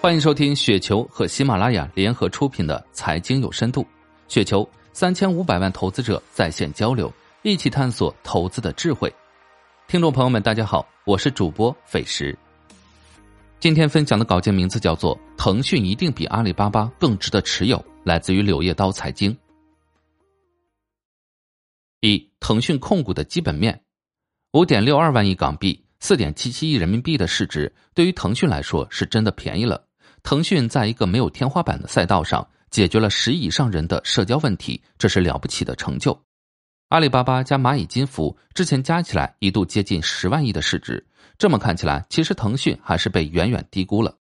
欢迎收听雪球和喜马拉雅联合出品的《财经有深度》，雪球三千五百万投资者在线交流，一起探索投资的智慧。听众朋友们，大家好，我是主播费时。今天分享的稿件名字叫做《腾讯一定比阿里巴巴更值得持有》，来自于柳叶刀财经。一、腾讯控股的基本面，五点六二万亿港币，四点七七亿人民币的市值，对于腾讯来说是真的便宜了。腾讯在一个没有天花板的赛道上解决了十以上人的社交问题，这是了不起的成就。阿里巴巴加蚂蚁金服之前加起来一度接近十万亿的市值，这么看起来，其实腾讯还是被远远低估了。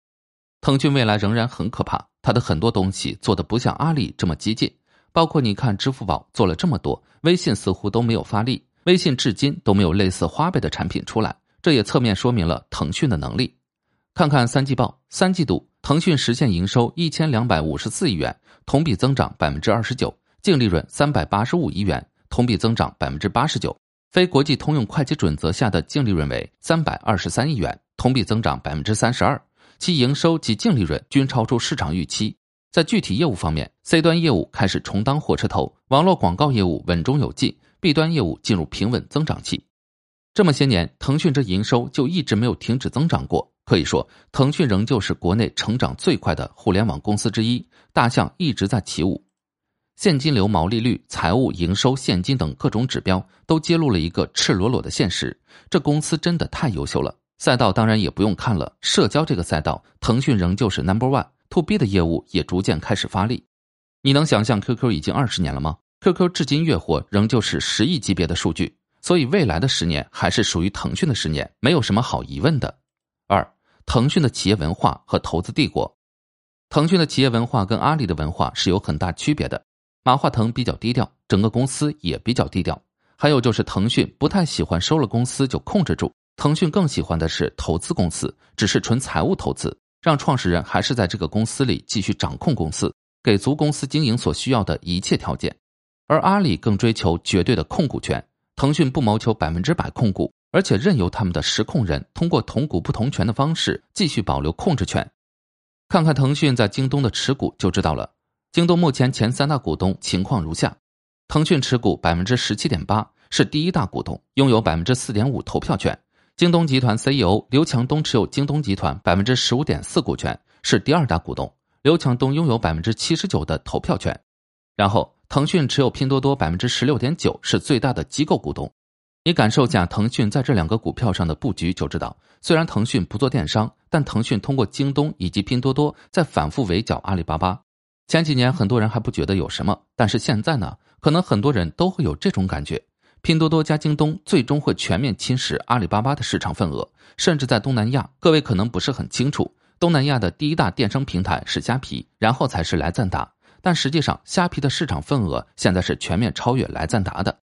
腾讯未来仍然很可怕，它的很多东西做的不像阿里这么激进，包括你看支付宝做了这么多，微信似乎都没有发力，微信至今都没有类似花呗的产品出来，这也侧面说明了腾讯的能力。看看三季报，三季度。腾讯实现营收一千两百五十四亿元，同比增长百分之二十九，净利润三百八十五亿元，同比增长百分之八十九。非国际通用会计准则下的净利润为三百二十三亿元，同比增长百分之三十二。其营收及净利润均超出市场预期。在具体业务方面，C 端业务开始重当火车头，网络广告业务稳中有进，B 端业务进入平稳增长期。这么些年，腾讯这营收就一直没有停止增长过。可以说，腾讯仍旧是国内成长最快的互联网公司之一。大象一直在起舞，现金流、毛利率、财务、营收、现金等各种指标都揭露了一个赤裸裸的现实：这公司真的太优秀了。赛道当然也不用看了，社交这个赛道，腾讯仍旧是 number one。to B 的业务也逐渐开始发力。你能想象 QQ 已经二十年了吗？QQ 至今月活仍旧是十亿级别的数据，所以未来的十年还是属于腾讯的十年，没有什么好疑问的。二。腾讯的企业文化和投资帝国，腾讯的企业文化跟阿里的文化是有很大区别的。马化腾比较低调，整个公司也比较低调。还有就是腾讯不太喜欢收了公司就控制住，腾讯更喜欢的是投资公司，只是纯财务投资，让创始人还是在这个公司里继续掌控公司，给足公司经营所需要的一切条件。而阿里更追求绝对的控股权，腾讯不谋求百分之百控股。而且任由他们的实控人通过同股不同权的方式继续保留控制权。看看腾讯在京东的持股就知道了。京东目前前三大股东情况如下：腾讯持股百分之十七点八，是第一大股东，拥有百分之四点五投票权。京东集团 CEO 刘强东持有京东集团百分之十五点四股权，是第二大股东，刘强东拥有百分之七十九的投票权。然后，腾讯持有拼多多百分之十六点九，是最大的机构股东。你感受下腾讯在这两个股票上的布局，就知道，虽然腾讯不做电商，但腾讯通过京东以及拼多多在反复围剿阿里巴巴。前几年很多人还不觉得有什么，但是现在呢，可能很多人都会有这种感觉：拼多多加京东最终会全面侵蚀阿里巴巴的市场份额，甚至在东南亚，各位可能不是很清楚，东南亚的第一大电商平台是虾皮，然后才是来赞达，但实际上虾皮的市场份额现在是全面超越来赞达的。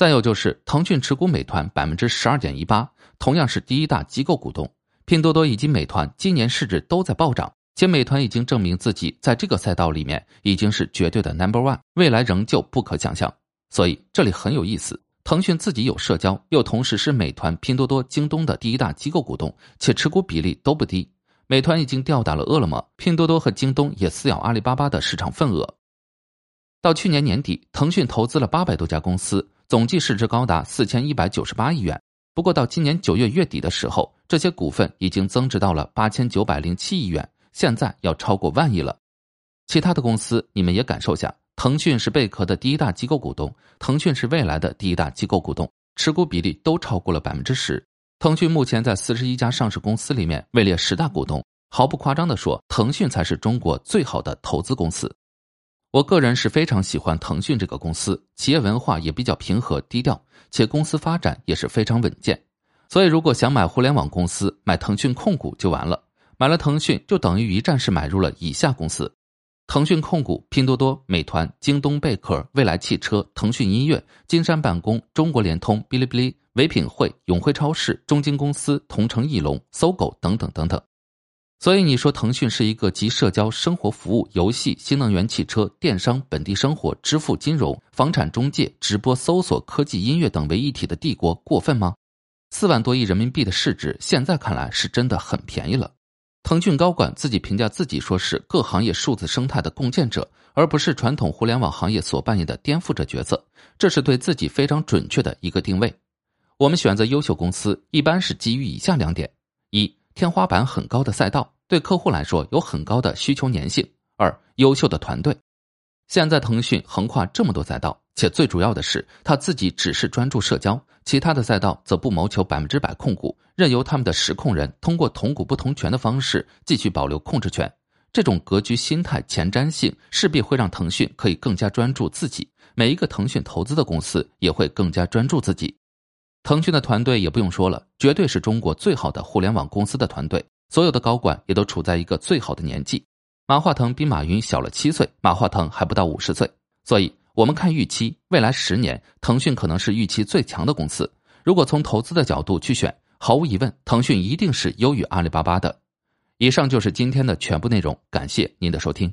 再有就是腾讯持股美团百分之十二点一八，同样是第一大机构股东。拼多多以及美团今年市值都在暴涨，且美团已经证明自己在这个赛道里面已经是绝对的 number one，未来仍旧不可想象。所以这里很有意思，腾讯自己有社交，又同时是美团、拼多多、京东的第一大机构股东，且持股比例都不低。美团已经吊打了饿了么，拼多多和京东也撕咬阿里巴巴的市场份额。到去年年底，腾讯投资了八百多家公司。总计市值高达四千一百九十八亿元。不过到今年九月月底的时候，这些股份已经增值到了八千九百零七亿元，现在要超过万亿了。其他的公司你们也感受下，腾讯是贝壳的第一大机构股东，腾讯是未来的第一大机构股东，持股比例都超过了百分之十。腾讯目前在四十一家上市公司里面位列十大股东，毫不夸张的说，腾讯才是中国最好的投资公司。我个人是非常喜欢腾讯这个公司，企业文化也比较平和低调，且公司发展也是非常稳健。所以，如果想买互联网公司，买腾讯控股就完了。买了腾讯，就等于一站式买入了以下公司：腾讯控股、拼多多、美团、京东贝壳、未来汽车、腾讯音乐、金山办公、中国联通、哔哩哔哩、唯品会、永辉超市、中金公司、同城艺龙、搜狗等等等等。所以你说腾讯是一个集社交、生活服务、游戏、新能源汽车、电商、本地生活、支付、金融、房产中介、直播、搜索、科技、音乐等为一体的帝国，过分吗？四万多亿人民币的市值，现在看来是真的很便宜了。腾讯高管自己评价自己说是各行业数字生态的共建者，而不是传统互联网行业所扮演的颠覆者角色，这是对自己非常准确的一个定位。我们选择优秀公司，一般是基于以下两点：一、天花板很高的赛道，对客户来说有很高的需求粘性；二、优秀的团队。现在腾讯横跨这么多赛道，且最主要的是他自己只是专注社交，其他的赛道则不谋求百分之百控股，任由他们的实控人通过同股不同权的方式继续保留控制权。这种格局心态前瞻性，势必会让腾讯可以更加专注自己。每一个腾讯投资的公司也会更加专注自己。腾讯的团队也不用说了，绝对是中国最好的互联网公司的团队，所有的高管也都处在一个最好的年纪。马化腾比马云小了七岁，马化腾还不到五十岁，所以我们看预期，未来十年，腾讯可能是预期最强的公司。如果从投资的角度去选，毫无疑问，腾讯一定是优于阿里巴巴的。以上就是今天的全部内容，感谢您的收听。